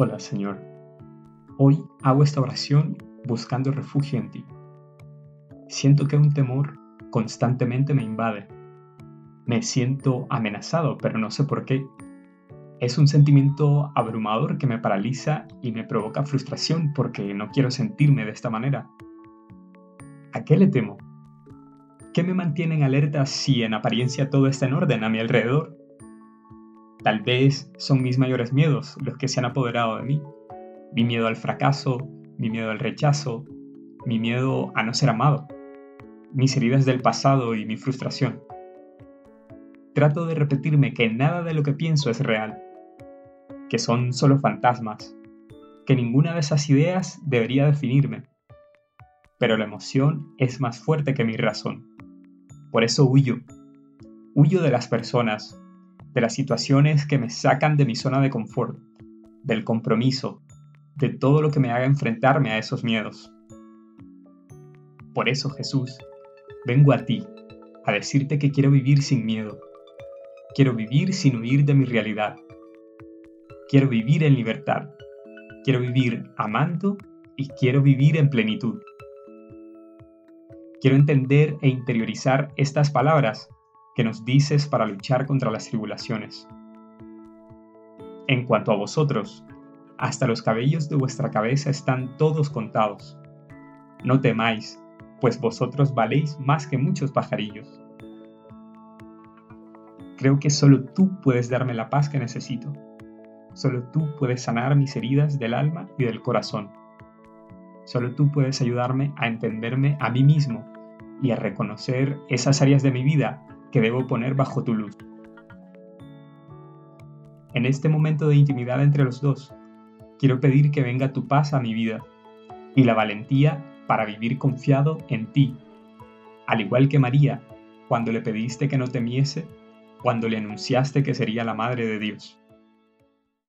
Hola Señor, hoy hago esta oración buscando refugio en ti. Siento que un temor constantemente me invade. Me siento amenazado, pero no sé por qué. Es un sentimiento abrumador que me paraliza y me provoca frustración porque no quiero sentirme de esta manera. ¿A qué le temo? ¿Qué me mantiene en alerta si en apariencia todo está en orden a mi alrededor? Tal vez son mis mayores miedos los que se han apoderado de mí. Mi miedo al fracaso, mi miedo al rechazo, mi miedo a no ser amado, mis heridas del pasado y mi frustración. Trato de repetirme que nada de lo que pienso es real, que son solo fantasmas, que ninguna de esas ideas debería definirme. Pero la emoción es más fuerte que mi razón. Por eso huyo. Huyo de las personas, de las situaciones que me sacan de mi zona de confort, del compromiso, de todo lo que me haga enfrentarme a esos miedos. Por eso, Jesús, vengo a ti, a decirte que quiero vivir sin miedo. Quiero vivir sin huir de mi realidad. Quiero vivir en libertad. Quiero vivir amando y quiero vivir en plenitud. Quiero entender e interiorizar estas palabras que nos dices para luchar contra las tribulaciones. En cuanto a vosotros, hasta los cabellos de vuestra cabeza están todos contados. No temáis, pues vosotros valéis más que muchos pajarillos. Creo que solo tú puedes darme la paz que necesito. Solo tú puedes sanar mis heridas del alma y del corazón. Solo tú puedes ayudarme a entenderme a mí mismo y a reconocer esas áreas de mi vida que debo poner bajo tu luz. En este momento de intimidad entre los dos, quiero pedir que venga tu paz a mi vida y la valentía para vivir confiado en ti, al igual que María, cuando le pediste que no temiese, cuando le anunciaste que sería la Madre de Dios.